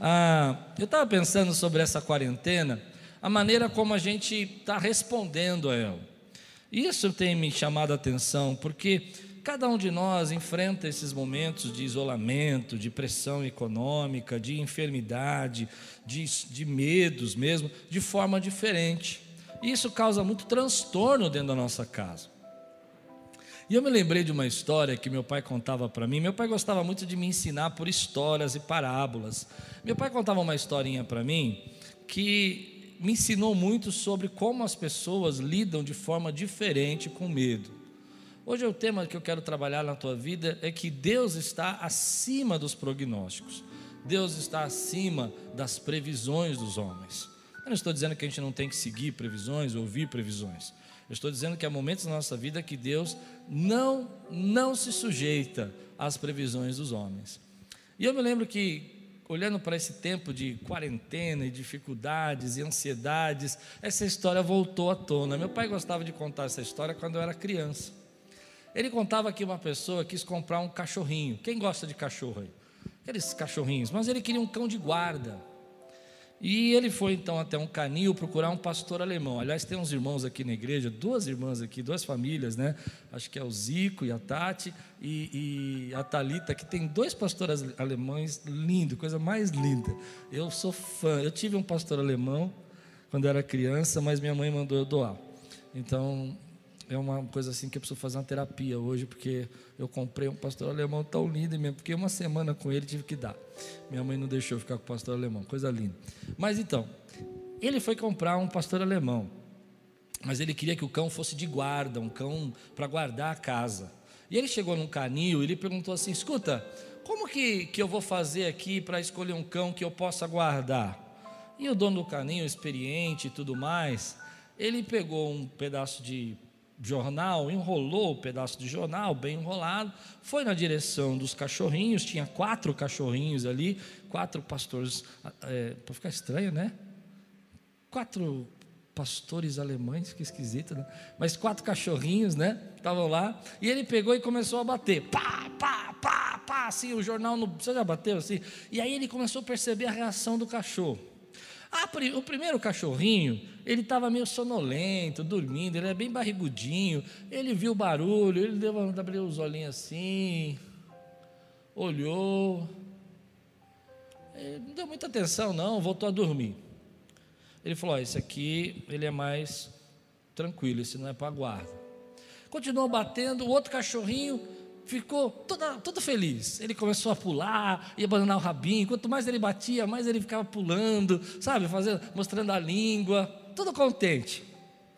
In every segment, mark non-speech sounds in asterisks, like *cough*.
Ah, eu estava pensando sobre essa quarentena, a maneira como a gente está respondendo a ela. Isso tem me chamado a atenção, porque cada um de nós enfrenta esses momentos de isolamento, de pressão econômica, de enfermidade, de, de medos mesmo, de forma diferente. E isso causa muito transtorno dentro da nossa casa. E eu me lembrei de uma história que meu pai contava para mim. Meu pai gostava muito de me ensinar por histórias e parábolas. Meu pai contava uma historinha para mim que me ensinou muito sobre como as pessoas lidam de forma diferente com medo. Hoje o tema que eu quero trabalhar na tua vida é que Deus está acima dos prognósticos. Deus está acima das previsões dos homens. Eu não estou dizendo que a gente não tem que seguir previsões, ouvir previsões. Eu estou dizendo que há momentos na nossa vida que Deus não, não se sujeita às previsões dos homens. E eu me lembro que, olhando para esse tempo de quarentena e dificuldades e ansiedades, essa história voltou à tona. Meu pai gostava de contar essa história quando eu era criança. Ele contava que uma pessoa quis comprar um cachorrinho. Quem gosta de cachorro aí? Aqueles cachorrinhos, mas ele queria um cão de guarda. E ele foi então até um canil procurar um pastor alemão. Aliás, tem uns irmãos aqui na igreja, duas irmãs aqui, duas famílias, né? Acho que é o Zico e a Tati e, e a Talita, que tem dois pastores alemães lindo, coisa mais linda. Eu sou fã. Eu tive um pastor alemão quando era criança, mas minha mãe mandou eu doar. Então, é uma coisa assim que eu preciso fazer uma terapia hoje, porque eu comprei um pastor alemão tão lindo mesmo, porque uma semana com ele tive que dar. Minha mãe não deixou eu ficar com o pastor alemão, coisa linda. Mas então, ele foi comprar um pastor alemão, mas ele queria que o cão fosse de guarda, um cão para guardar a casa. E ele chegou num canil e ele perguntou assim: escuta, como que, que eu vou fazer aqui para escolher um cão que eu possa guardar? E o dono do canil, experiente e tudo mais, ele pegou um pedaço de jornal, enrolou o pedaço de jornal, bem enrolado, foi na direção dos cachorrinhos, tinha quatro cachorrinhos ali, quatro pastores, é, para ficar estranho, né? Quatro pastores alemães, que esquisito, né? Mas quatro cachorrinhos, né? Estavam lá, e ele pegou e começou a bater, pá, pá, pá, pá, assim, o jornal, no, você já bateu assim? E aí ele começou a perceber a reação do cachorro. Ah, o primeiro cachorrinho, ele estava meio sonolento, dormindo, ele era bem barrigudinho. Ele viu o barulho, ele deu abriu os olhinhos assim, olhou. Ele não deu muita atenção, não, voltou a dormir. Ele falou: esse aqui ele é mais tranquilo, esse não é para guarda. Continuou batendo, o outro cachorrinho ficou toda, feliz. Ele começou a pular e abandonar o rabinho. Quanto mais ele batia, mais ele ficava pulando, sabe, fazendo, mostrando a língua, todo contente.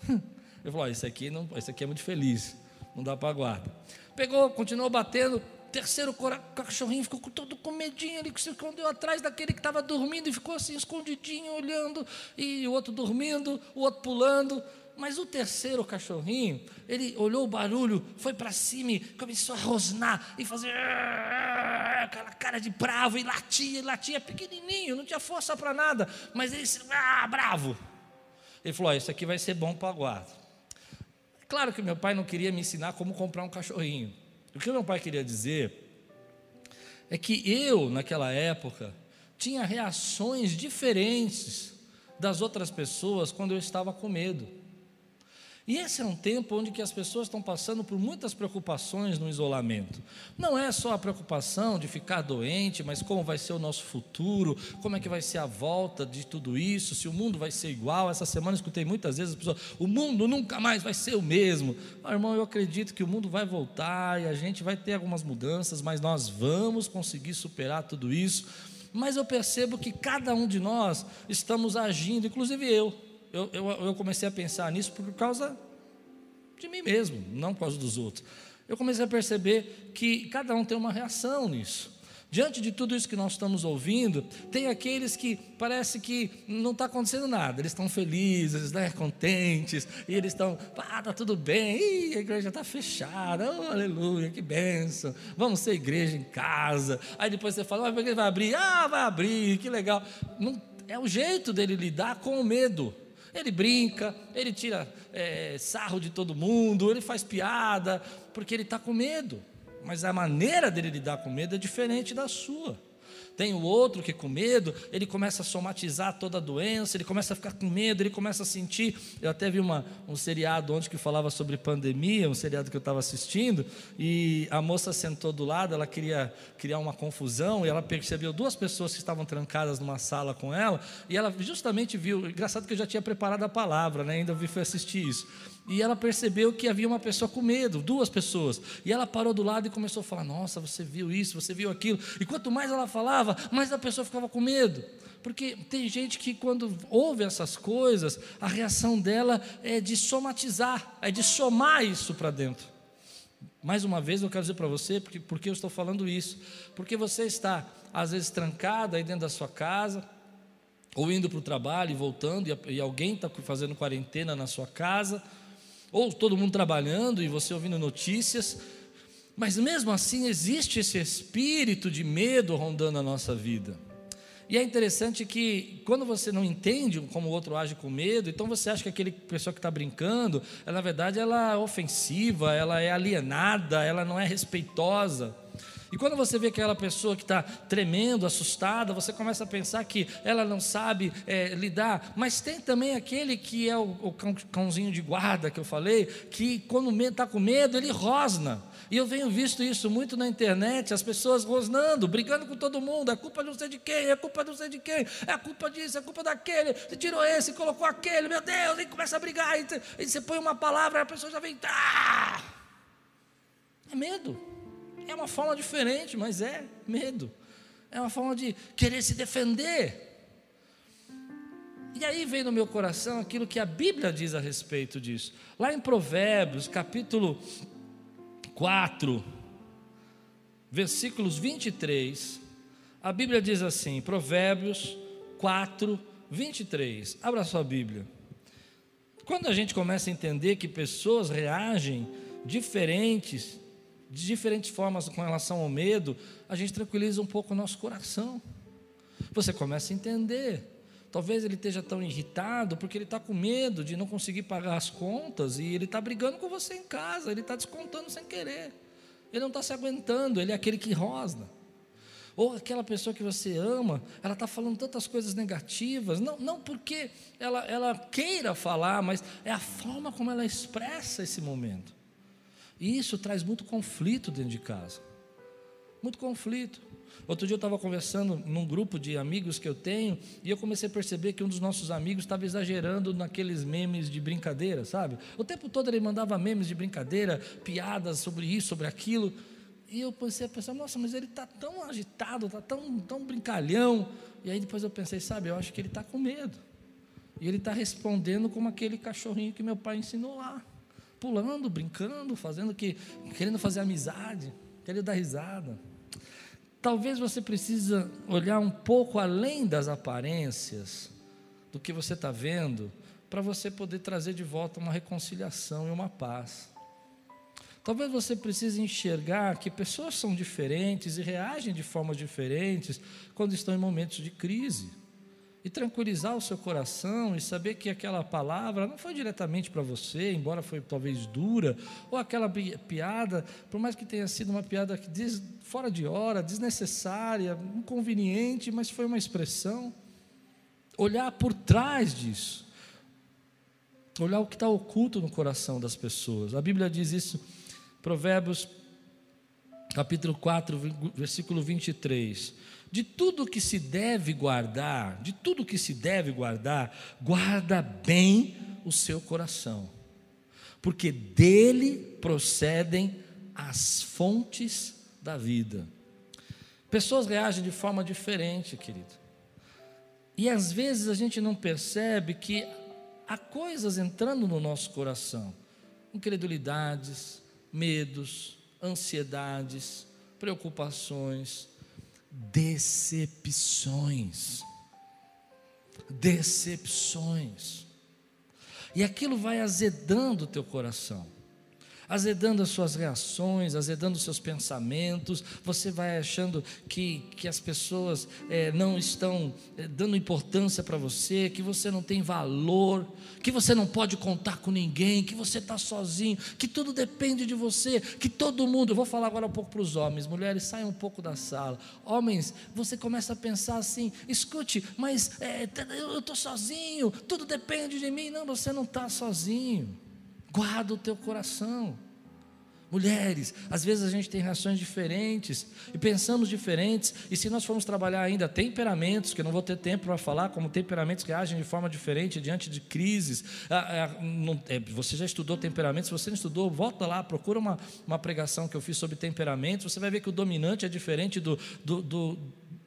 *laughs* Ele falou: esse aqui não, esse aqui é muito feliz, não dá para guarda. Pegou, continuou batendo. Terceiro cachorrinho ficou todo com medinho, ele se escondeu atrás daquele que estava dormindo e ficou assim escondidinho, olhando, e o outro dormindo, o outro pulando. Mas o terceiro cachorrinho, ele olhou o barulho, foi para cima e começou a rosnar e fazer aquela cara de bravo e latia, e latia pequenininho, não tinha força para nada, mas ele ah, bravo. Ele falou: Isso aqui vai ser bom para a guarda. Claro que meu pai não queria me ensinar como comprar um cachorrinho. O que meu pai queria dizer é que eu, naquela época, tinha reações diferentes das outras pessoas quando eu estava com medo. E esse é um tempo onde que as pessoas estão passando por muitas preocupações no isolamento. Não é só a preocupação de ficar doente, mas como vai ser o nosso futuro, como é que vai ser a volta de tudo isso, se o mundo vai ser igual. Essa semana escutei muitas vezes as pessoas, o mundo nunca mais vai ser o mesmo. Ah, irmão, eu acredito que o mundo vai voltar e a gente vai ter algumas mudanças, mas nós vamos conseguir superar tudo isso. Mas eu percebo que cada um de nós estamos agindo, inclusive eu eu, eu, eu comecei a pensar nisso por causa de mim mesmo, não por causa dos outros. Eu comecei a perceber que cada um tem uma reação nisso. Diante de tudo isso que nós estamos ouvindo, tem aqueles que parece que não está acontecendo nada, eles estão felizes, né, contentes, e eles estão, ah, está tudo bem, Ih, a igreja está fechada, oh, aleluia, que benção, vamos ser igreja em casa. Aí depois você fala, mas a igreja vai abrir? Ah, vai abrir, que legal. Não, é o jeito dele lidar com o medo. Ele brinca, ele tira é, sarro de todo mundo, ele faz piada, porque ele está com medo. Mas a maneira dele lidar com medo é diferente da sua. Tem o outro que com medo, ele começa a somatizar toda a doença, ele começa a ficar com medo, ele começa a sentir. Eu até vi uma, um seriado ontem que falava sobre pandemia, um seriado que eu estava assistindo, e a moça sentou do lado, ela queria criar uma confusão, e ela percebeu duas pessoas que estavam trancadas numa sala com ela, e ela justamente viu, engraçado que eu já tinha preparado a palavra, né? ainda foi assistir isso. E ela percebeu que havia uma pessoa com medo, duas pessoas. E ela parou do lado e começou a falar: Nossa, você viu isso, você viu aquilo. E quanto mais ela falava, mais a pessoa ficava com medo. Porque tem gente que, quando ouve essas coisas, a reação dela é de somatizar, é de somar isso para dentro. Mais uma vez, eu quero dizer para você, porque, porque eu estou falando isso. Porque você está, às vezes, trancado aí dentro da sua casa, ou indo para o trabalho e voltando, e, e alguém está fazendo quarentena na sua casa ou todo mundo trabalhando e você ouvindo notícias, mas mesmo assim existe esse espírito de medo rondando a nossa vida. E é interessante que quando você não entende como o outro age com medo, então você acha que aquele pessoa que está brincando, ela, na verdade ela é ofensiva, ela é alienada, ela não é respeitosa. E quando você vê aquela pessoa que está tremendo, assustada, você começa a pensar que ela não sabe é, lidar. Mas tem também aquele que é o, o cãozinho de guarda que eu falei, que quando está com medo, ele rosna. E eu venho visto isso muito na internet, as pessoas rosnando, brigando com todo mundo, é culpa de não sei de quem, é culpa de não sei de quem, é culpa disso, é culpa daquele, você tirou esse, colocou aquele, meu Deus, e começa a brigar, e você põe uma palavra, a pessoa já vem, ah! É medo. É uma forma diferente, mas é medo. É uma forma de querer se defender. E aí vem no meu coração aquilo que a Bíblia diz a respeito disso. Lá em Provérbios, capítulo 4, versículos 23, a Bíblia diz assim: Provérbios 4, 23. Abra sua Bíblia. Quando a gente começa a entender que pessoas reagem diferentes de diferentes formas com relação ao medo, a gente tranquiliza um pouco o nosso coração. Você começa a entender. Talvez ele esteja tão irritado porque ele está com medo de não conseguir pagar as contas e ele está brigando com você em casa, ele está descontando sem querer. Ele não está se aguentando, ele é aquele que rosna. Ou aquela pessoa que você ama, ela está falando tantas coisas negativas, não, não porque ela, ela queira falar, mas é a forma como ela expressa esse momento. E isso traz muito conflito dentro de casa. Muito conflito. Outro dia eu estava conversando num grupo de amigos que eu tenho e eu comecei a perceber que um dos nossos amigos estava exagerando naqueles memes de brincadeira, sabe? O tempo todo ele mandava memes de brincadeira, piadas sobre isso, sobre aquilo. E eu comecei a pensar, nossa, mas ele está tão agitado, está tão, tão brincalhão. E aí depois eu pensei, sabe, eu acho que ele está com medo. E ele está respondendo como aquele cachorrinho que meu pai ensinou lá pulando, brincando, fazendo que, querendo fazer amizade, querendo dar risada. Talvez você precisa olhar um pouco além das aparências do que você está vendo, para você poder trazer de volta uma reconciliação e uma paz. Talvez você precise enxergar que pessoas são diferentes e reagem de formas diferentes quando estão em momentos de crise e tranquilizar o seu coração e saber que aquela palavra não foi diretamente para você, embora foi talvez dura, ou aquela piada, por mais que tenha sido uma piada que diz, fora de hora, desnecessária, inconveniente, mas foi uma expressão. Olhar por trás disso, olhar o que está oculto no coração das pessoas. A Bíblia diz isso, Provérbios capítulo 4, versículo 23 de tudo que se deve guardar, de tudo que se deve guardar, guarda bem o seu coração, porque dele procedem as fontes da vida. Pessoas reagem de forma diferente, querido. E às vezes a gente não percebe que há coisas entrando no nosso coração, incredulidades, medos, ansiedades, preocupações, decepções. Decepções. E aquilo vai azedando o teu coração. Azedando as suas reações, azedando os seus pensamentos, você vai achando que, que as pessoas é, não estão é, dando importância para você, que você não tem valor, que você não pode contar com ninguém, que você está sozinho, que tudo depende de você, que todo mundo. Eu vou falar agora um pouco para os homens, mulheres, saiam um pouco da sala. Homens, você começa a pensar assim: escute, mas é, eu estou sozinho, tudo depende de mim. Não, você não está sozinho. Guarda o teu coração. Mulheres, às vezes a gente tem reações diferentes e pensamos diferentes, e se nós formos trabalhar ainda temperamentos, que eu não vou ter tempo para falar, como temperamentos que agem de forma diferente diante de crises. Ah, ah, é, você já estudou temperamentos? Se você não estudou, volta lá, procura uma, uma pregação que eu fiz sobre temperamentos. Você vai ver que o dominante é diferente do, do, do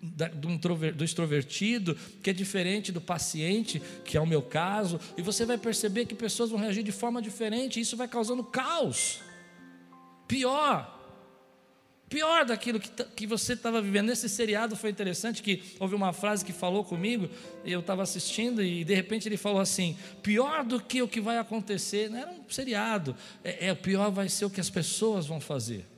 do, extrovertido, que é diferente do paciente, que é o meu caso, e você vai perceber que pessoas vão reagir de forma diferente, e isso vai causando caos. Pior, pior daquilo que, que você estava vivendo. Nesse seriado foi interessante que houve uma frase que falou comigo, eu estava assistindo e de repente ele falou assim: pior do que o que vai acontecer, não era um seriado, é, é pior vai ser o que as pessoas vão fazer.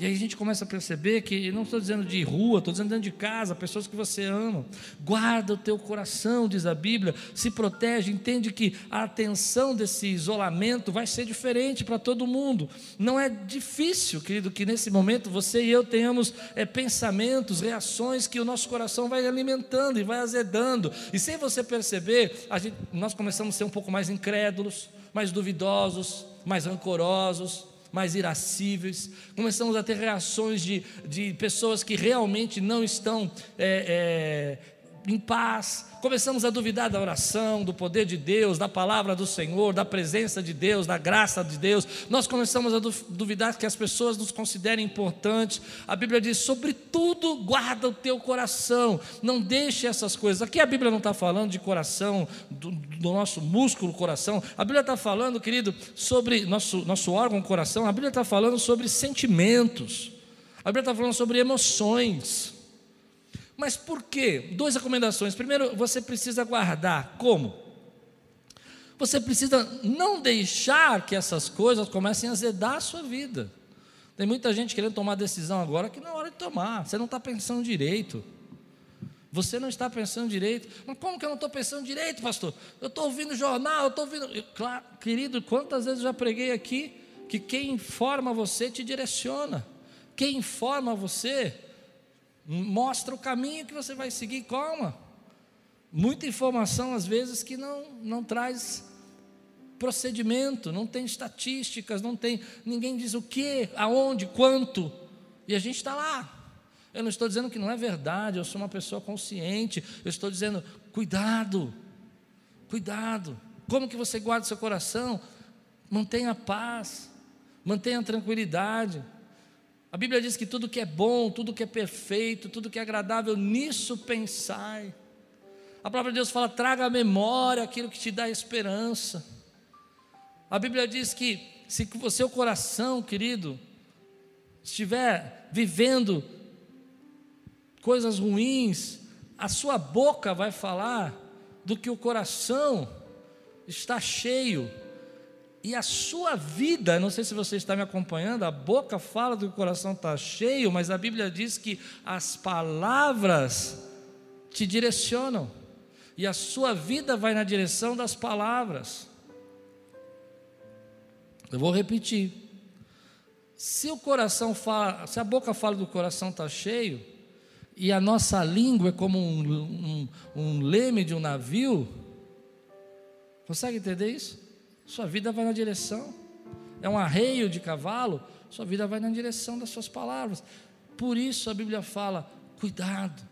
E aí a gente começa a perceber que, não estou dizendo de rua, estou dizendo dentro de casa, pessoas que você ama. Guarda o teu coração, diz a Bíblia, se protege, entende que a atenção desse isolamento vai ser diferente para todo mundo. Não é difícil, querido, que nesse momento você e eu tenhamos é, pensamentos, reações que o nosso coração vai alimentando e vai azedando. E sem você perceber, gente, nós começamos a ser um pouco mais incrédulos, mais duvidosos, mais rancorosos mais irascíveis, começamos a ter reações de, de pessoas que realmente não estão é, é, em paz, começamos a duvidar da oração, do poder de Deus, da palavra do Senhor, da presença de Deus, da graça de Deus. Nós começamos a duvidar que as pessoas nos considerem importantes. A Bíblia diz: sobretudo, guarda o teu coração, não deixe essas coisas. Aqui a Bíblia não está falando de coração, do, do nosso músculo coração. A Bíblia está falando, querido, sobre nosso, nosso órgão coração. A Bíblia está falando sobre sentimentos. A Bíblia está falando sobre emoções. Mas por quê? Duas recomendações. Primeiro, você precisa guardar. Como? Você precisa não deixar que essas coisas comecem a azedar a sua vida. Tem muita gente querendo tomar decisão agora que não é hora de tomar. Você não está pensando direito. Você não está pensando direito. Mas como que eu não estou pensando direito, pastor? Eu estou ouvindo jornal, eu estou ouvindo. Eu, claro, querido, quantas vezes eu já preguei aqui que quem informa você te direciona. Quem informa você mostra o caminho que você vai seguir, calma. Muita informação, às vezes, que não, não traz procedimento, não tem estatísticas, não tem. Ninguém diz o que, aonde, quanto. E a gente está lá. Eu não estou dizendo que não é verdade, eu sou uma pessoa consciente, eu estou dizendo, cuidado, cuidado. Como que você guarda seu coração? Mantenha a paz, mantenha a tranquilidade. A Bíblia diz que tudo que é bom, tudo que é perfeito, tudo que é agradável, nisso pensai. A palavra de Deus fala: traga à memória aquilo que te dá esperança. A Bíblia diz que se o seu coração, querido, estiver vivendo coisas ruins, a sua boca vai falar do que o coração está cheio. E a sua vida, não sei se você está me acompanhando, a boca fala do que o coração está cheio, mas a Bíblia diz que as palavras te direcionam, e a sua vida vai na direção das palavras. Eu vou repetir. Se o coração fala, se a boca fala do coração está cheio, e a nossa língua é como um, um, um leme de um navio, consegue entender isso? Sua vida vai na direção. É um arreio de cavalo, sua vida vai na direção das suas palavras. Por isso a Bíblia fala: cuidado,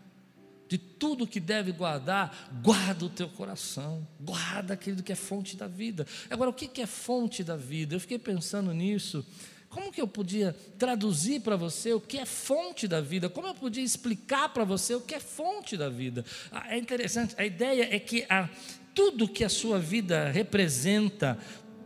de tudo que deve guardar, guarda o teu coração, guarda aquilo que é fonte da vida. Agora, o que é fonte da vida? Eu fiquei pensando nisso. Como que eu podia traduzir para você o que é fonte da vida? Como eu podia explicar para você o que é fonte da vida? Ah, é interessante, a ideia é que a, tudo que a sua vida representa,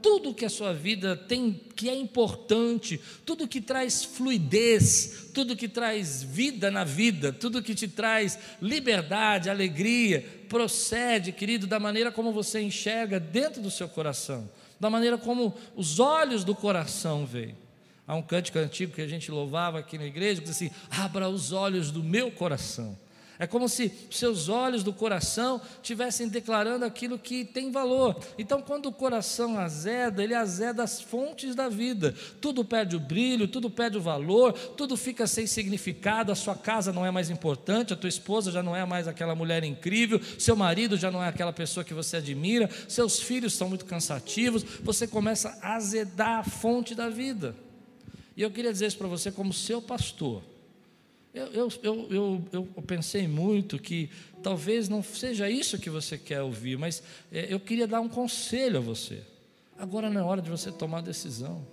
tudo que a sua vida tem que é importante, tudo que traz fluidez, tudo que traz vida na vida, tudo que te traz liberdade, alegria, procede, querido, da maneira como você enxerga dentro do seu coração. da maneira como os olhos do coração veem. Há um cântico antigo que a gente louvava aqui na igreja, que diz assim: abra os olhos do meu coração. É como se seus olhos do coração estivessem declarando aquilo que tem valor. Então, quando o coração azeda, ele azeda as fontes da vida. Tudo perde o brilho, tudo perde o valor, tudo fica sem significado. A sua casa não é mais importante, a tua esposa já não é mais aquela mulher incrível, seu marido já não é aquela pessoa que você admira, seus filhos são muito cansativos. Você começa a azedar a fonte da vida. E eu queria dizer isso para você, como seu pastor. Eu, eu, eu, eu, pensei muito que talvez não seja isso que você quer ouvir, mas é, eu queria dar um conselho a você. Agora não é hora de você tomar decisão.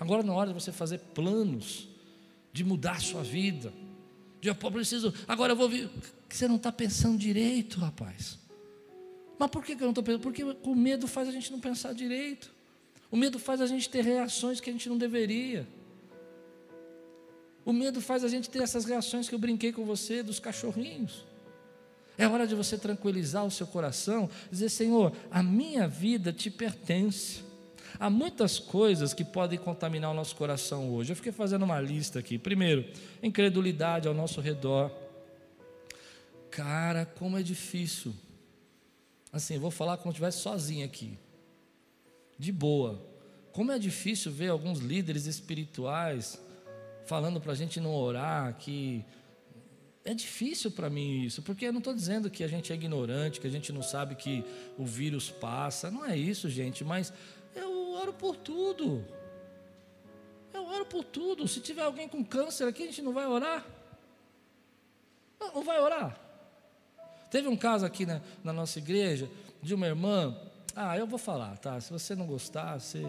Agora não é hora de você fazer planos, de mudar a sua vida. De eu preciso, agora eu vou vir. Você não está pensando direito, rapaz. Mas por que eu não estou pensando? Porque o medo faz a gente não pensar direito. O medo faz a gente ter reações que a gente não deveria. O medo faz a gente ter essas reações que eu brinquei com você dos cachorrinhos. É hora de você tranquilizar o seu coração, dizer: Senhor, a minha vida te pertence. Há muitas coisas que podem contaminar o nosso coração hoje. Eu fiquei fazendo uma lista aqui. Primeiro, incredulidade ao nosso redor. Cara, como é difícil. Assim, vou falar como se estivesse sozinho aqui. De boa. Como é difícil ver alguns líderes espirituais falando para a gente não orar, que é difícil para mim isso, porque eu não estou dizendo que a gente é ignorante, que a gente não sabe que o vírus passa, não é isso, gente, mas eu oro por tudo. Eu oro por tudo. Se tiver alguém com câncer aqui, a gente não vai orar? Não, não vai orar. Teve um caso aqui na, na nossa igreja de uma irmã. Ah, eu vou falar, tá? Se você não gostar, você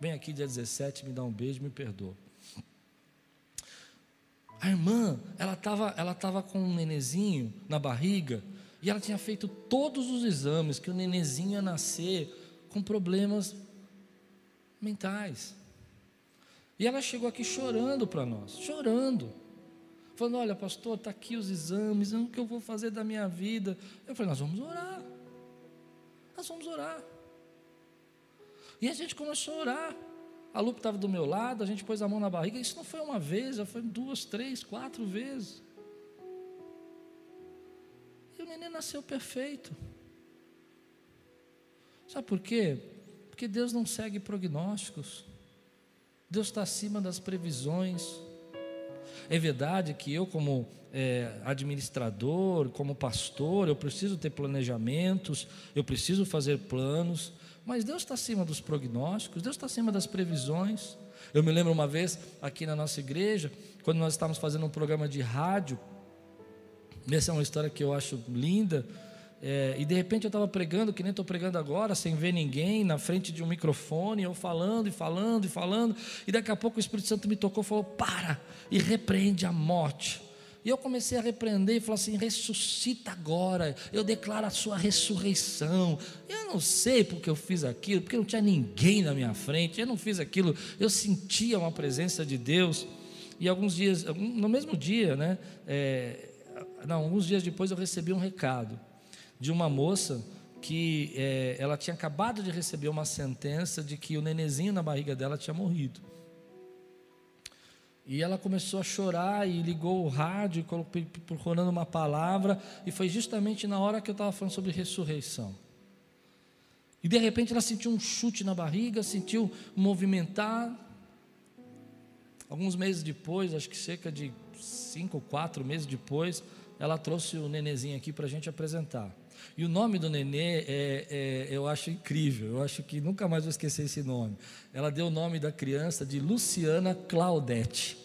vem aqui dia 17, me dá um beijo, me perdoa. A irmã, ela estava ela tava com um nenezinho na barriga e ela tinha feito todos os exames que o nenezinho ia nascer com problemas mentais. E ela chegou aqui chorando para nós, chorando. Falando, olha pastor, está aqui os exames, o que eu vou fazer da minha vida? Eu falei, nós vamos orar. Nós vamos orar. E a gente começou a orar. A Lupe estava do meu lado, a gente pôs a mão na barriga. Isso não foi uma vez, já foi duas, três, quatro vezes. E o neném nasceu perfeito. Sabe por quê? Porque Deus não segue prognósticos. Deus está acima das previsões. É verdade que eu, como é, administrador, como pastor, eu preciso ter planejamentos, eu preciso fazer planos, mas Deus está acima dos prognósticos, Deus está acima das previsões. Eu me lembro uma vez aqui na nossa igreja, quando nós estávamos fazendo um programa de rádio, essa é uma história que eu acho linda. É, e de repente eu estava pregando, que nem estou pregando agora, sem ver ninguém, na frente de um microfone, eu falando e falando e falando, e daqui a pouco o Espírito Santo me tocou e falou: Para e repreende a morte. E eu comecei a repreender e falar assim: ressuscita agora, eu declaro a sua ressurreição. Eu não sei porque eu fiz aquilo, porque não tinha ninguém na minha frente, eu não fiz aquilo, eu sentia uma presença de Deus. E alguns dias, no mesmo dia, né? É, não, alguns dias depois eu recebi um recado de uma moça que é, ela tinha acabado de receber uma sentença de que o nenezinho na barriga dela tinha morrido. E ela começou a chorar e ligou o rádio, procurando uma palavra, e foi justamente na hora que eu estava falando sobre ressurreição. E de repente ela sentiu um chute na barriga, sentiu movimentar. Alguns meses depois, acho que cerca de cinco ou quatro meses depois, ela trouxe o nenezinho aqui para a gente apresentar. E o nome do nenê é, é, eu acho incrível, eu acho que nunca mais vou esquecer esse nome. Ela deu o nome da criança de Luciana Claudete.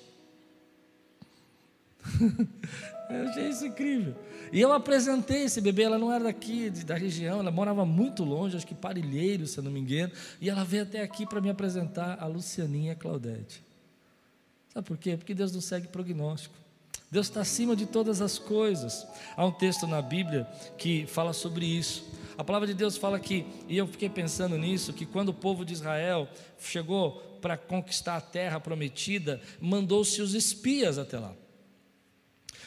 *laughs* eu achei isso incrível. E eu apresentei esse bebê, ela não era daqui, da região, ela morava muito longe, acho que Parilheiro, se eu não me engano, e ela veio até aqui para me apresentar a Lucianinha Claudete. Sabe por quê? Porque Deus não segue prognóstico. Deus está acima de todas as coisas. Há um texto na Bíblia que fala sobre isso. A palavra de Deus fala que, e eu fiquei pensando nisso, que quando o povo de Israel chegou para conquistar a terra prometida, mandou-se os espias até lá.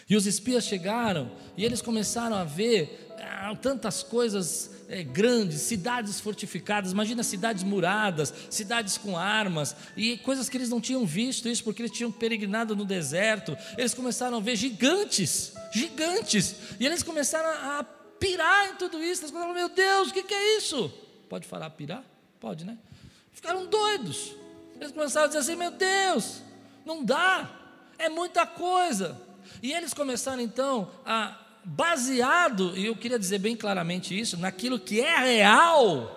E os espias chegaram e eles começaram a ver ah, tantas coisas é, grandes, cidades fortificadas, imagina cidades muradas, cidades com armas, e coisas que eles não tinham visto, isso porque eles tinham peregrinado no deserto. Eles começaram a ver gigantes, gigantes, e eles começaram a, pirar em tudo isso. Eles falaram: Meu Deus, o que, que é isso? Pode falar pirar? Pode, né? Ficaram doidos. Eles começaram a dizer assim: Meu Deus, não dá, é muita coisa. E eles começaram então a baseado, e eu queria dizer bem claramente isso, naquilo que é real,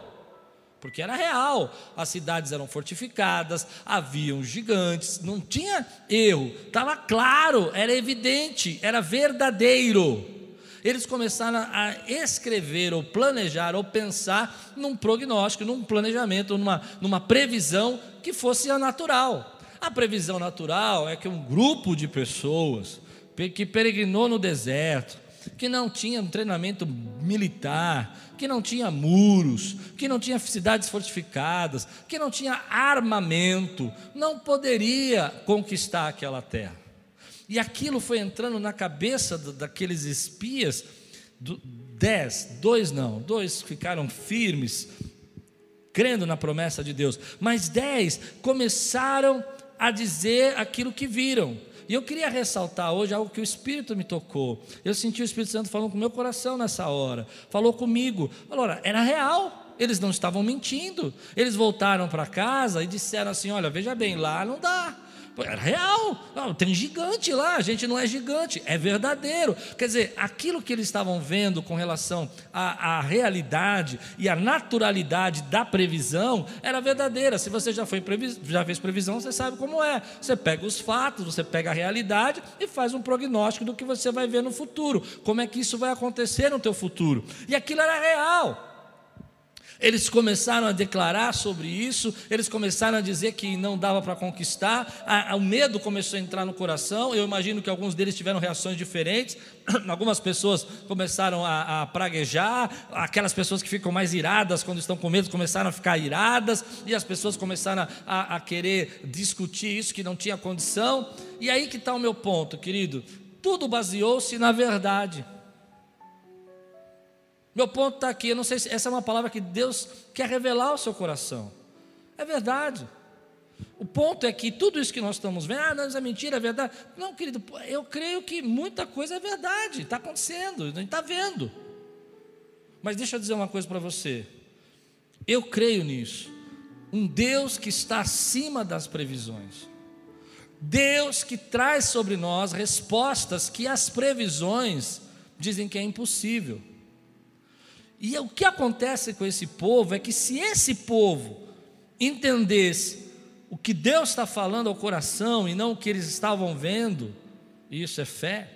porque era real, as cidades eram fortificadas, haviam gigantes, não tinha erro, estava claro, era evidente, era verdadeiro. Eles começaram a escrever, ou planejar, ou pensar num prognóstico, num planejamento, numa, numa previsão que fosse a natural. A previsão natural é que um grupo de pessoas que peregrinou no deserto, que não tinha um treinamento militar, que não tinha muros, que não tinha cidades fortificadas, que não tinha armamento, não poderia conquistar aquela terra. E aquilo foi entrando na cabeça daqueles espias, dez, dois não, dois ficaram firmes, crendo na promessa de Deus, mas dez começaram a dizer aquilo que viram. E eu queria ressaltar hoje algo que o Espírito me tocou. Eu senti o Espírito Santo falando com o meu coração nessa hora. Falou comigo. Falou, era real. Eles não estavam mentindo. Eles voltaram para casa e disseram assim: Olha, veja bem, lá não dá. É real, não, tem gigante lá, a gente não é gigante, é verdadeiro. Quer dizer, aquilo que eles estavam vendo com relação à, à realidade e à naturalidade da previsão era verdadeira. Se você já, foi já fez previsão, você sabe como é. Você pega os fatos, você pega a realidade e faz um prognóstico do que você vai ver no futuro, como é que isso vai acontecer no teu futuro. E aquilo era real. Eles começaram a declarar sobre isso, eles começaram a dizer que não dava para conquistar, a, a, o medo começou a entrar no coração. Eu imagino que alguns deles tiveram reações diferentes. *clears throat* Algumas pessoas começaram a, a praguejar, aquelas pessoas que ficam mais iradas quando estão com medo começaram a ficar iradas, e as pessoas começaram a, a querer discutir isso que não tinha condição. E aí que está o meu ponto, querido. Tudo baseou-se na verdade. Meu ponto está aqui, eu não sei se essa é uma palavra que Deus quer revelar ao seu coração. É verdade. O ponto é que tudo isso que nós estamos vendo, ah, não, isso é mentira, é verdade. Não, querido, eu creio que muita coisa é verdade, está acontecendo, a gente está vendo. Mas deixa eu dizer uma coisa para você. Eu creio nisso. Um Deus que está acima das previsões. Deus que traz sobre nós respostas que as previsões dizem que é impossível. E o que acontece com esse povo é que se esse povo entendesse o que Deus está falando ao coração e não o que eles estavam vendo, isso é fé,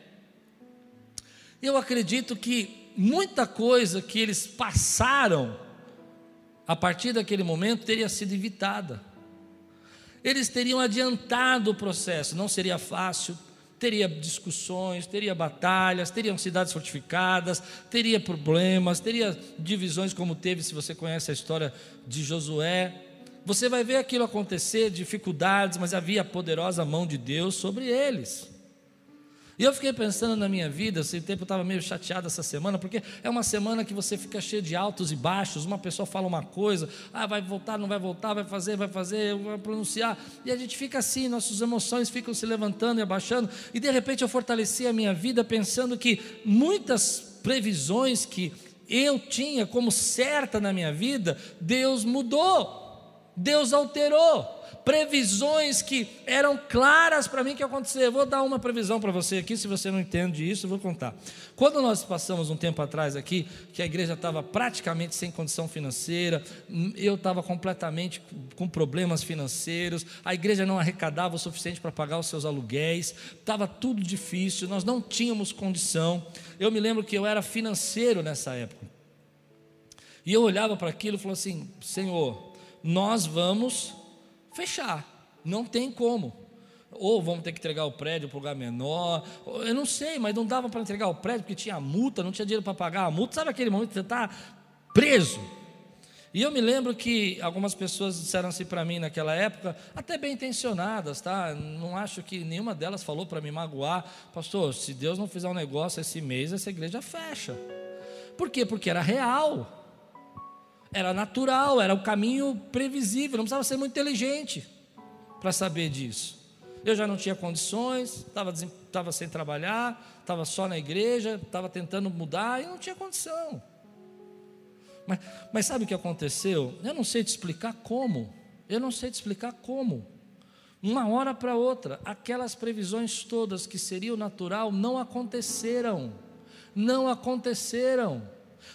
eu acredito que muita coisa que eles passaram a partir daquele momento teria sido evitada. Eles teriam adiantado o processo, não seria fácil, teria discussões, teria batalhas, teriam cidades fortificadas, teria problemas, teria divisões como teve, se você conhece a história de Josué. Você vai ver aquilo acontecer, dificuldades, mas havia a poderosa mão de Deus sobre eles. E eu fiquei pensando na minha vida, esse tempo eu estava meio chateado essa semana, porque é uma semana que você fica cheio de altos e baixos, uma pessoa fala uma coisa, ah, vai voltar, não vai voltar, vai fazer, vai fazer, vai pronunciar, e a gente fica assim, nossas emoções ficam se levantando e abaixando, e de repente eu fortaleci a minha vida pensando que muitas previsões que eu tinha como certa na minha vida, Deus mudou, Deus alterou previsões que eram claras para mim que ia acontecer. Vou dar uma previsão para você aqui, se você não entende isso, eu vou contar. Quando nós passamos um tempo atrás aqui, que a igreja estava praticamente sem condição financeira, eu estava completamente com problemas financeiros, a igreja não arrecadava o suficiente para pagar os seus aluguéis, estava tudo difícil, nós não tínhamos condição. Eu me lembro que eu era financeiro nessa época. E eu olhava para aquilo e falava assim: Senhor, nós vamos fechar. Não tem como. Ou vamos ter que entregar o prédio para um lugar menor. Eu não sei, mas não dava para entregar o prédio porque tinha multa, não tinha dinheiro para pagar a multa. Sabe aquele momento que você está preso? E eu me lembro que algumas pessoas disseram assim para mim naquela época, até bem intencionadas, tá? Não acho que nenhuma delas falou para me magoar, pastor, se Deus não fizer um negócio esse mês, essa igreja fecha. Por quê? Porque era real. Era natural, era o caminho previsível, não precisava ser muito inteligente para saber disso. Eu já não tinha condições, estava sem trabalhar, estava só na igreja, estava tentando mudar e não tinha condição. Mas, mas sabe o que aconteceu? Eu não sei te explicar como. Eu não sei te explicar como. Uma hora para outra, aquelas previsões todas que seriam natural não aconteceram. Não aconteceram.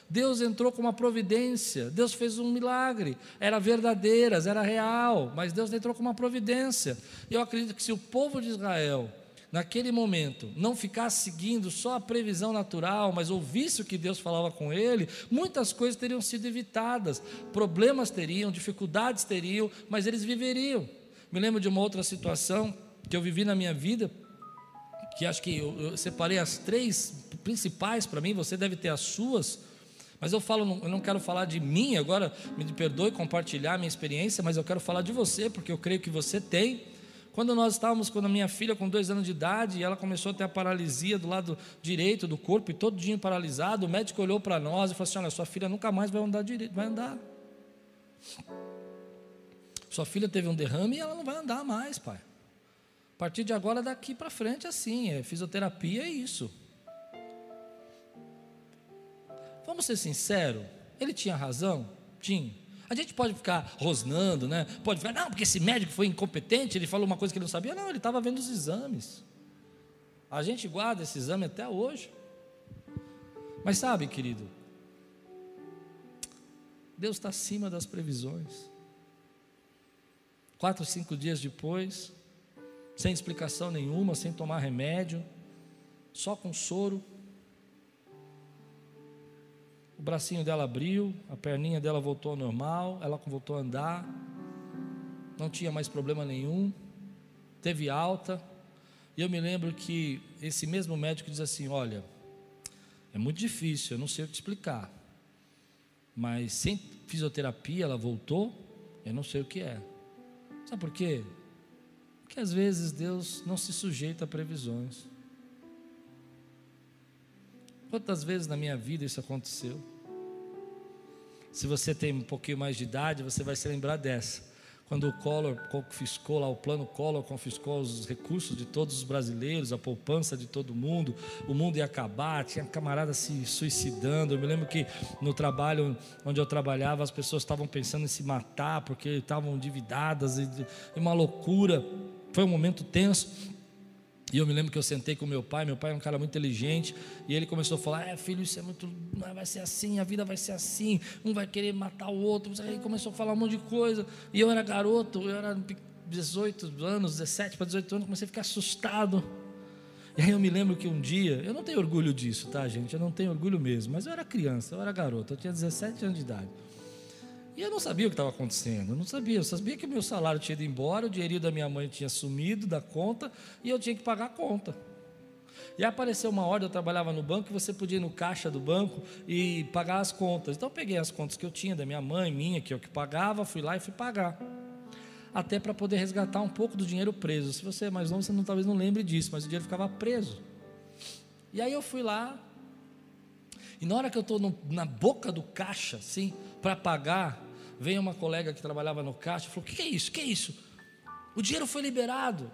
Deus entrou com uma providência, Deus fez um milagre, era verdadeiras, era real, mas Deus entrou com uma providência. Eu acredito que se o povo de Israel, naquele momento, não ficasse seguindo só a previsão natural, mas ouvisse o que Deus falava com ele, muitas coisas teriam sido evitadas, problemas teriam, dificuldades teriam, mas eles viveriam. Me lembro de uma outra situação que eu vivi na minha vida, que acho que eu, eu separei as três principais para mim, você deve ter as suas. Mas eu falo, eu não quero falar de mim agora, me perdoe compartilhar minha experiência, mas eu quero falar de você, porque eu creio que você tem. Quando nós estávamos com a minha filha com dois anos de idade, e ela começou a ter a paralisia do lado direito do corpo, e todo dia paralisado, o médico olhou para nós e falou assim: Olha, sua filha nunca mais vai andar direito, vai andar. Sua filha teve um derrame e ela não vai andar mais, pai. A partir de agora, daqui para frente, é assim, é fisioterapia, é isso. Vamos ser sinceros, ele tinha razão? Tinha. A gente pode ficar rosnando, né? Pode ficar, não, porque esse médico foi incompetente, ele falou uma coisa que ele não sabia. Não, ele estava vendo os exames. A gente guarda esse exame até hoje. Mas sabe, querido, Deus está acima das previsões. Quatro, cinco dias depois, sem explicação nenhuma, sem tomar remédio, só com soro, o bracinho dela abriu, a perninha dela voltou ao normal, ela voltou a andar, não tinha mais problema nenhum, teve alta. E eu me lembro que esse mesmo médico diz assim: Olha, é muito difícil, eu não sei o que explicar, mas sem fisioterapia ela voltou, eu não sei o que é. Sabe por quê? Porque às vezes Deus não se sujeita a previsões. Quantas vezes na minha vida isso aconteceu? Se você tem um pouquinho mais de idade, você vai se lembrar dessa. Quando o Collor confiscou lá, o plano Collor confiscou os recursos de todos os brasileiros, a poupança de todo mundo, o mundo ia acabar, tinha camaradas se suicidando. Eu me lembro que no trabalho onde eu trabalhava, as pessoas estavam pensando em se matar porque estavam endividadas, e uma loucura. Foi um momento tenso. E eu me lembro que eu sentei com meu pai, meu pai é um cara muito inteligente, e ele começou a falar: É, filho, isso é muito. Vai ser assim, a vida vai ser assim, um vai querer matar o outro. Aí começou a falar um monte de coisa. E eu era garoto, eu era 18 anos, 17 para 18 anos, comecei a ficar assustado. E aí eu me lembro que um dia, eu não tenho orgulho disso, tá, gente? Eu não tenho orgulho mesmo, mas eu era criança, eu era garoto, eu tinha 17 anos de idade. E eu não sabia o que estava acontecendo, eu não sabia. Eu sabia que o meu salário tinha ido embora, o dinheirinho da minha mãe tinha sumido da conta e eu tinha que pagar a conta. E apareceu uma hora, eu trabalhava no banco, que você podia ir no caixa do banco e pagar as contas. Então eu peguei as contas que eu tinha da minha mãe, minha, que eu que pagava, fui lá e fui pagar. Até para poder resgatar um pouco do dinheiro preso. Se você é mais novo, você não, talvez não lembre disso, mas o dinheiro ficava preso. E aí eu fui lá, e na hora que eu estou na boca do caixa, assim, para pagar, Veio uma colega que trabalhava no caixa e falou: O que é isso? O que é isso? O dinheiro foi liberado.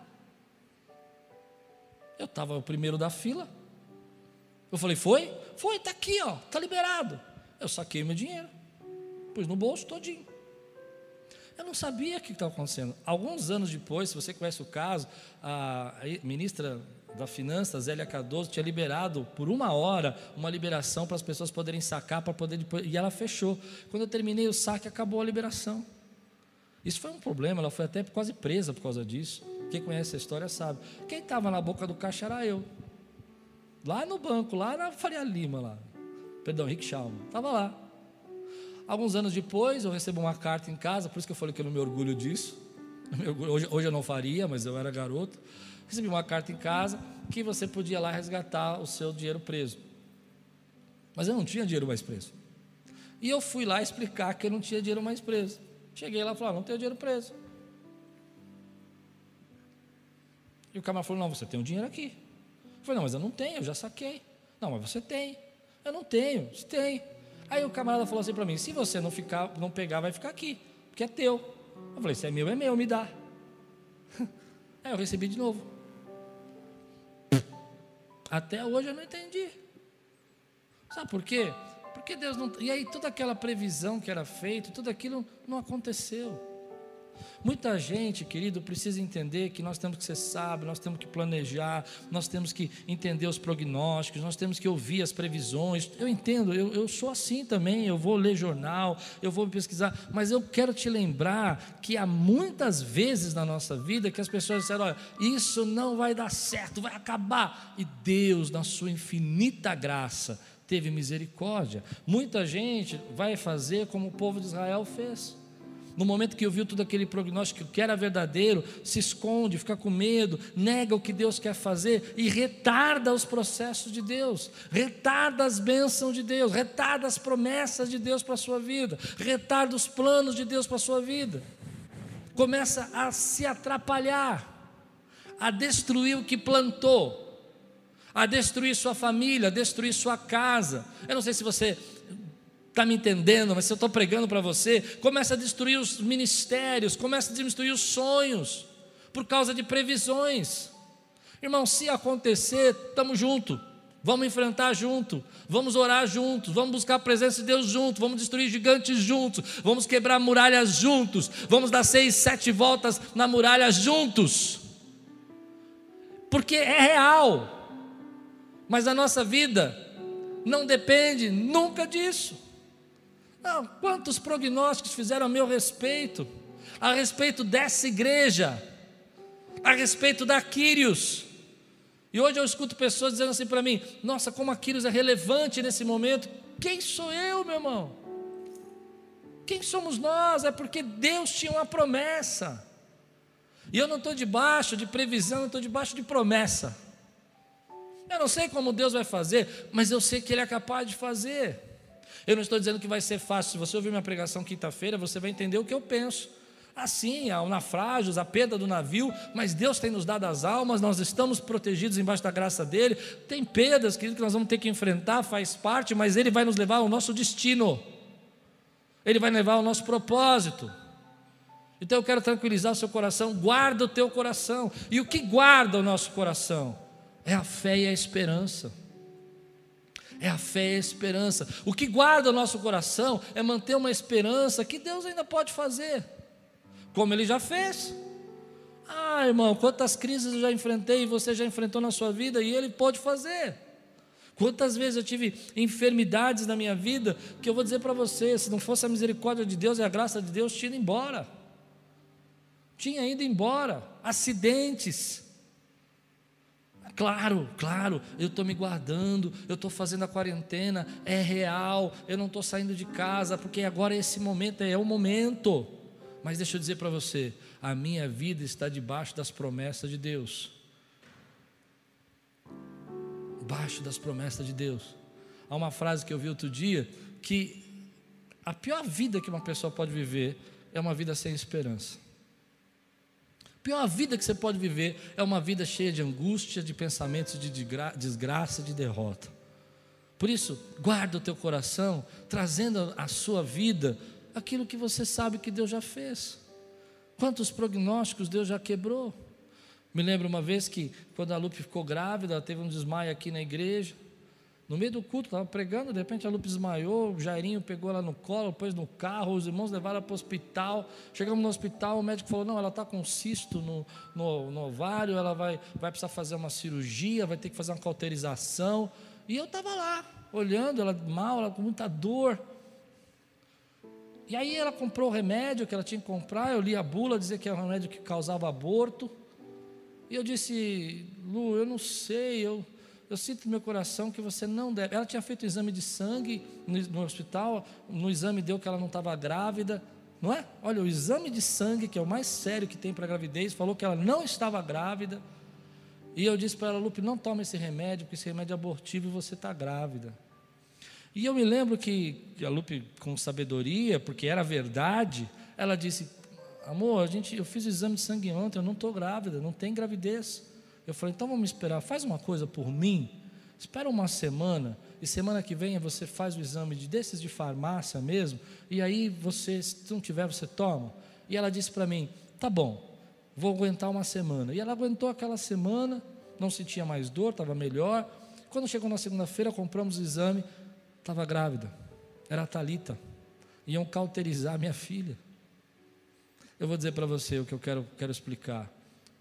Eu estava o primeiro da fila. Eu falei: Foi? Foi, está aqui, ó, está liberado. Eu saquei meu dinheiro, pus no bolso todinho. Eu não sabia o que estava acontecendo. Alguns anos depois, se você conhece o caso, a ministra da Finanças, Zélia Cardoso, tinha liberado por uma hora uma liberação para as pessoas poderem sacar, para poder depois, e ela fechou. Quando eu terminei o saque, acabou a liberação. Isso foi um problema, ela foi até quase presa por causa disso. Quem conhece a história sabe. Quem estava na boca do caixa era eu. Lá no banco, lá na Faria Lima, lá. Perdão, Rick Schalman. Estava lá. Alguns anos depois, eu recebo uma carta em casa, por isso que eu falei que eu não me orgulho disso. Hoje, hoje eu não faria, mas eu era garoto recebi uma carta em casa que você podia lá resgatar o seu dinheiro preso. Mas eu não tinha dinheiro mais preso. E eu fui lá explicar que eu não tinha dinheiro mais preso. Cheguei lá e falei, não tenho dinheiro preso. E o camarada falou, não, você tem o um dinheiro aqui. Eu falei, não, mas eu não tenho, eu já saquei. Não, mas você tem. Eu não tenho. Você tem. Aí o camarada falou assim para mim: se você não ficar, não pegar, vai ficar aqui, porque é teu. Eu falei: se é meu, é meu, me dá. *laughs* Aí eu recebi de novo. Até hoje eu não entendi. Sabe por quê? Porque Deus não. E aí toda aquela previsão que era feita, tudo aquilo não aconteceu. Muita gente, querido, precisa entender que nós temos que ser sábios, nós temos que planejar, nós temos que entender os prognósticos, nós temos que ouvir as previsões. Eu entendo, eu, eu sou assim também, eu vou ler jornal, eu vou pesquisar, mas eu quero te lembrar que há muitas vezes na nossa vida que as pessoas disseram: olha, isso não vai dar certo, vai acabar. E Deus, na sua infinita graça, teve misericórdia. Muita gente vai fazer como o povo de Israel fez no momento que ouviu todo aquele prognóstico que era verdadeiro, se esconde, fica com medo, nega o que Deus quer fazer e retarda os processos de Deus, retarda as bênçãos de Deus, retarda as promessas de Deus para a sua vida, retarda os planos de Deus para a sua vida. Começa a se atrapalhar, a destruir o que plantou, a destruir sua família, a destruir sua casa. Eu não sei se você está me entendendo, mas se eu estou pregando para você, começa a destruir os ministérios, começa a destruir os sonhos, por causa de previsões. Irmão, se acontecer, estamos juntos. Vamos enfrentar junto, vamos orar juntos, vamos buscar a presença de Deus juntos, vamos destruir gigantes juntos, vamos quebrar muralhas juntos, vamos dar seis, sete voltas na muralha juntos, porque é real, mas a nossa vida não depende nunca disso. Não, quantos prognósticos fizeram a meu respeito, a respeito dessa igreja, a respeito da Quírios. E hoje eu escuto pessoas dizendo assim para mim: Nossa, como a Quírios é relevante nesse momento. Quem sou eu, meu irmão? Quem somos nós? É porque Deus tinha uma promessa. E eu não estou debaixo de previsão, eu estou debaixo de promessa. Eu não sei como Deus vai fazer, mas eu sei que Ele é capaz de fazer. Eu não estou dizendo que vai ser fácil. Se você ouvir minha pregação quinta-feira, você vai entender o que eu penso. Assim, há o naufrágio, a perda do navio, mas Deus tem nos dado as almas, nós estamos protegidos embaixo da graça dele. Tem perdas, querido, que nós vamos ter que enfrentar, faz parte, mas ele vai nos levar ao nosso destino. Ele vai levar ao nosso propósito. Então eu quero tranquilizar o seu coração, guarda o teu coração. E o que guarda o nosso coração? É a fé e a esperança. É a fé e a esperança. O que guarda o nosso coração é manter uma esperança que Deus ainda pode fazer, como Ele já fez. Ah, irmão, quantas crises eu já enfrentei e você já enfrentou na sua vida e Ele pode fazer. Quantas vezes eu tive enfermidades na minha vida que eu vou dizer para você, se não fosse a misericórdia de Deus e a graça de Deus, tinha ido embora. Tinha ido embora. Acidentes Claro, claro, eu estou me guardando, eu estou fazendo a quarentena, é real, eu não estou saindo de casa, porque agora esse momento é o momento. Mas deixa eu dizer para você: a minha vida está debaixo das promessas de Deus. Debaixo das promessas de Deus. Há uma frase que eu vi outro dia que a pior vida que uma pessoa pode viver é uma vida sem esperança pior vida que você pode viver é uma vida cheia de angústia, de pensamentos de desgraça, de derrota. Por isso, guarda o teu coração, trazendo à sua vida aquilo que você sabe que Deus já fez. Quantos prognósticos Deus já quebrou? Me lembro uma vez que, quando a Lupe ficou grávida, ela teve um desmaio aqui na igreja. No meio do culto, estava pregando, de repente a Lupe desmaiou, o Jairinho pegou ela no colo, pôs no carro, os irmãos levaram ela para o hospital. Chegamos no hospital, o médico falou: não, ela está com cisto no, no, no, ovário, ela vai, vai precisar fazer uma cirurgia, vai ter que fazer uma cauterização. E eu estava lá, olhando, ela mal, ela com muita dor. E aí ela comprou o remédio que ela tinha que comprar, eu li a bula, dizia que era um remédio que causava aborto. E eu disse, Lu, eu não sei, eu eu sinto no meu coração que você não deve. Ela tinha feito o exame de sangue no, no hospital, no exame deu que ela não estava grávida, não é? Olha, o exame de sangue, que é o mais sério que tem para gravidez, falou que ela não estava grávida. E eu disse para ela, Lupe, não tome esse remédio, porque esse remédio é abortivo e você está grávida. E eu me lembro que a Lupe, com sabedoria, porque era verdade, ela disse: Amor, a gente, eu fiz o exame de sangue ontem, eu não estou grávida, não tem gravidez. Eu falei, então vamos esperar, faz uma coisa por mim. Espera uma semana e semana que vem você faz o exame de desses de farmácia mesmo, e aí você, se não tiver, você toma. E ela disse para mim: tá bom, vou aguentar uma semana. E ela aguentou aquela semana, não sentia mais dor, estava melhor. Quando chegou na segunda-feira, compramos o exame, estava grávida. Era a Talita. Iam cauterizar minha filha. Eu vou dizer para você o que eu quero, quero explicar.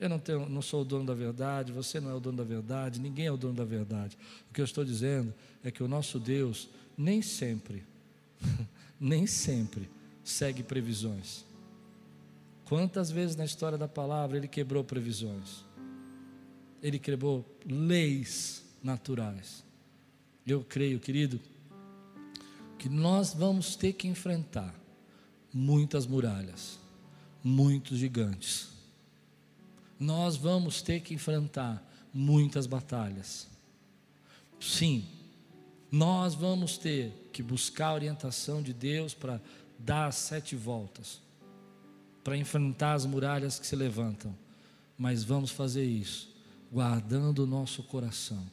Eu não, tenho, não sou o dono da verdade, você não é o dono da verdade, ninguém é o dono da verdade. O que eu estou dizendo é que o nosso Deus nem sempre, *laughs* nem sempre segue previsões. Quantas vezes na história da palavra ele quebrou previsões? Ele quebrou leis naturais. Eu creio, querido, que nós vamos ter que enfrentar muitas muralhas, muitos gigantes. Nós vamos ter que enfrentar muitas batalhas. Sim, nós vamos ter que buscar a orientação de Deus para dar as sete voltas, para enfrentar as muralhas que se levantam. Mas vamos fazer isso guardando o nosso coração,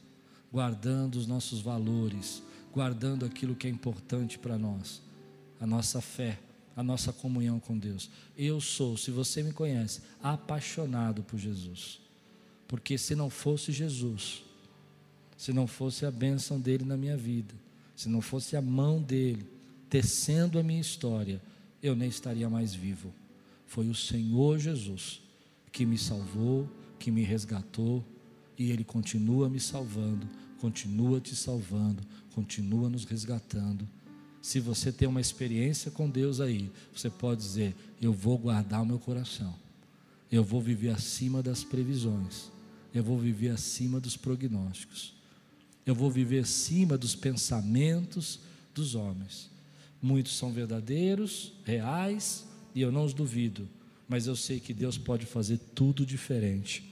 guardando os nossos valores, guardando aquilo que é importante para nós, a nossa fé, a nossa comunhão com Deus. Eu sou, se você me conhece, apaixonado por Jesus. Porque se não fosse Jesus, se não fosse a bênção dele na minha vida, se não fosse a mão dele tecendo a minha história, eu nem estaria mais vivo. Foi o Senhor Jesus que me salvou, que me resgatou, e ele continua me salvando, continua te salvando, continua nos resgatando. Se você tem uma experiência com Deus aí, você pode dizer: Eu vou guardar o meu coração, eu vou viver acima das previsões, eu vou viver acima dos prognósticos, eu vou viver acima dos pensamentos dos homens. Muitos são verdadeiros, reais, e eu não os duvido, mas eu sei que Deus pode fazer tudo diferente.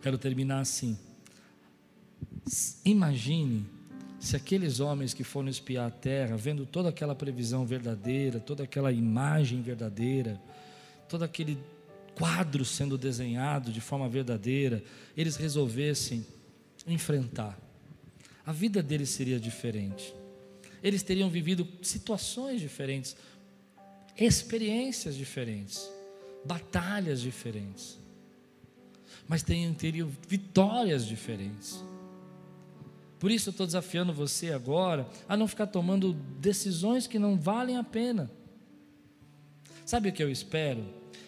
Quero terminar assim. Imagine se aqueles homens que foram espiar a terra, vendo toda aquela previsão verdadeira, toda aquela imagem verdadeira, todo aquele quadro sendo desenhado de forma verdadeira, eles resolvessem enfrentar, a vida deles seria diferente. Eles teriam vivido situações diferentes, experiências diferentes, batalhas diferentes, mas teriam, teriam vitórias diferentes. Por isso eu estou desafiando você agora a não ficar tomando decisões que não valem a pena. Sabe o que eu espero?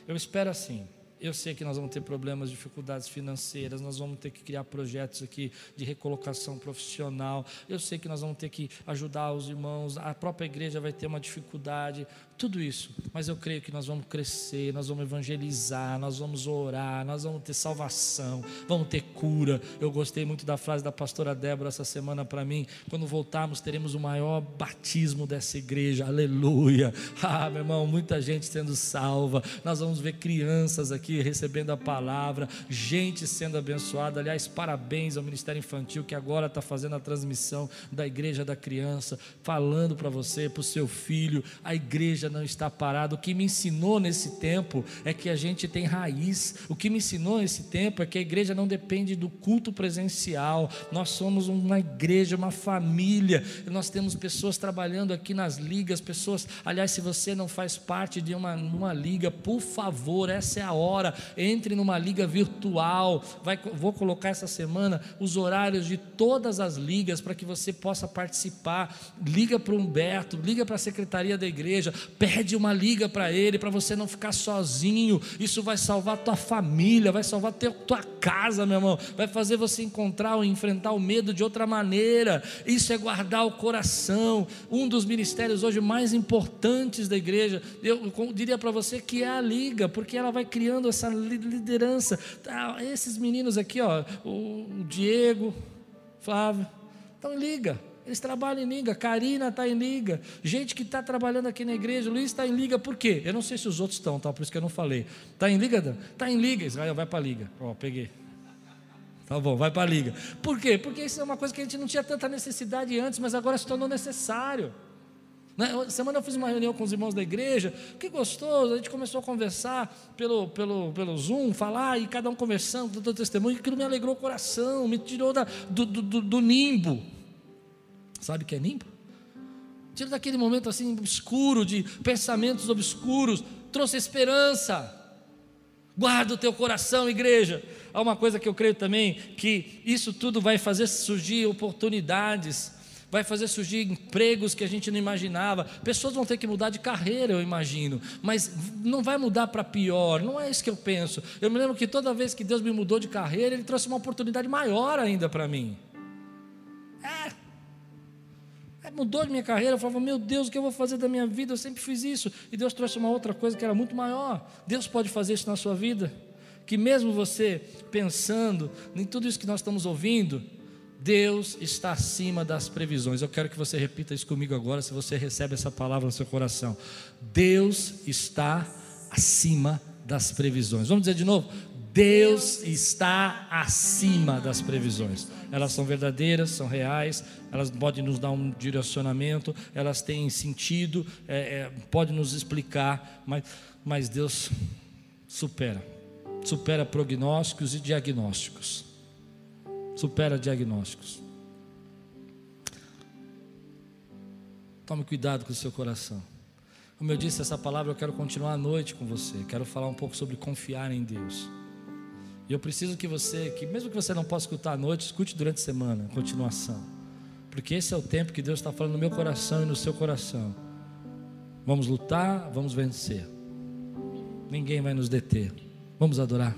Eu espero assim. Eu sei que nós vamos ter problemas, dificuldades financeiras, nós vamos ter que criar projetos aqui de recolocação profissional. Eu sei que nós vamos ter que ajudar os irmãos, a própria igreja vai ter uma dificuldade, tudo isso. Mas eu creio que nós vamos crescer, nós vamos evangelizar, nós vamos orar, nós vamos ter salvação, vamos ter cura. Eu gostei muito da frase da pastora Débora essa semana para mim. Quando voltarmos, teremos o maior batismo dessa igreja. Aleluia. *laughs* Ah, meu irmão, muita gente sendo salva. Nós vamos ver crianças aqui recebendo a palavra, gente sendo abençoada. Aliás, parabéns ao Ministério Infantil que agora está fazendo a transmissão da Igreja da Criança, falando para você, para o seu filho, a igreja não está parada. O que me ensinou nesse tempo é que a gente tem raiz. O que me ensinou nesse tempo é que a igreja não depende do culto presencial. Nós somos uma igreja, uma família. Nós temos pessoas trabalhando aqui nas ligas, pessoas. Aliás, se você não faz parte de uma, uma liga, por favor, essa é a hora entre numa liga virtual. Vai, vou colocar essa semana os horários de todas as ligas para que você possa participar. Liga para o Humberto, liga para a secretaria da igreja, pede uma liga para ele, para você não ficar sozinho. Isso vai salvar tua família, vai salvar tua casa, meu irmão. Vai fazer você encontrar ou enfrentar o medo de outra maneira. Isso é guardar o coração. Um dos ministérios hoje mais importantes da igreja, eu diria para você que é a liga, porque ela vai criando essa liderança. Tá, esses meninos aqui, ó, o Diego, Flávio, estão em liga. Eles trabalham em liga, Karina está em liga, gente que está trabalhando aqui na igreja, Luiz está em liga, por quê? Eu não sei se os outros estão, tá? por isso que eu não falei. Está em liga, Dan? Está em liga, Israel, vai para a liga. Ó, peguei. Tá bom, vai para a liga. Por quê? Porque isso é uma coisa que a gente não tinha tanta necessidade antes, mas agora se tornou necessário. Né? Semana eu fiz uma reunião com os irmãos da igreja, que gostoso, a gente começou a conversar pelo, pelo, pelo Zoom, falar, e cada um conversando, dando testemunho, aquilo me alegrou o coração, me tirou da, do, do, do nimbo. Sabe o que é nimbo? Tira daquele momento assim obscuro, de pensamentos obscuros, trouxe esperança. Guarda o teu coração, igreja. Há uma coisa que eu creio também, que isso tudo vai fazer surgir oportunidades vai fazer surgir empregos que a gente não imaginava. Pessoas vão ter que mudar de carreira, eu imagino, mas não vai mudar para pior, não é isso que eu penso. Eu me lembro que toda vez que Deus me mudou de carreira, Ele trouxe uma oportunidade maior ainda para mim. Mudou minha carreira, eu falava, meu Deus, o que eu vou fazer da minha vida? Eu sempre fiz isso. E Deus trouxe uma outra coisa que era muito maior. Deus pode fazer isso na sua vida. Que mesmo você pensando em tudo isso que nós estamos ouvindo, Deus está acima das previsões. Eu quero que você repita isso comigo agora, se você recebe essa palavra no seu coração. Deus está acima das previsões. Vamos dizer de novo? Deus está acima das previsões. Elas são verdadeiras, são reais, elas podem nos dar um direcionamento, elas têm sentido, é, é, pode nos explicar, mas, mas Deus supera, supera prognósticos e diagnósticos supera diagnósticos. Tome cuidado com o seu coração. Como eu disse, essa palavra eu quero continuar à noite com você. Quero falar um pouco sobre confiar em Deus. E eu preciso que você, que mesmo que você não possa escutar à noite, escute durante a semana, continuação. Porque esse é o tempo que Deus está falando no meu coração e no seu coração. Vamos lutar, vamos vencer. Ninguém vai nos deter. Vamos adorar.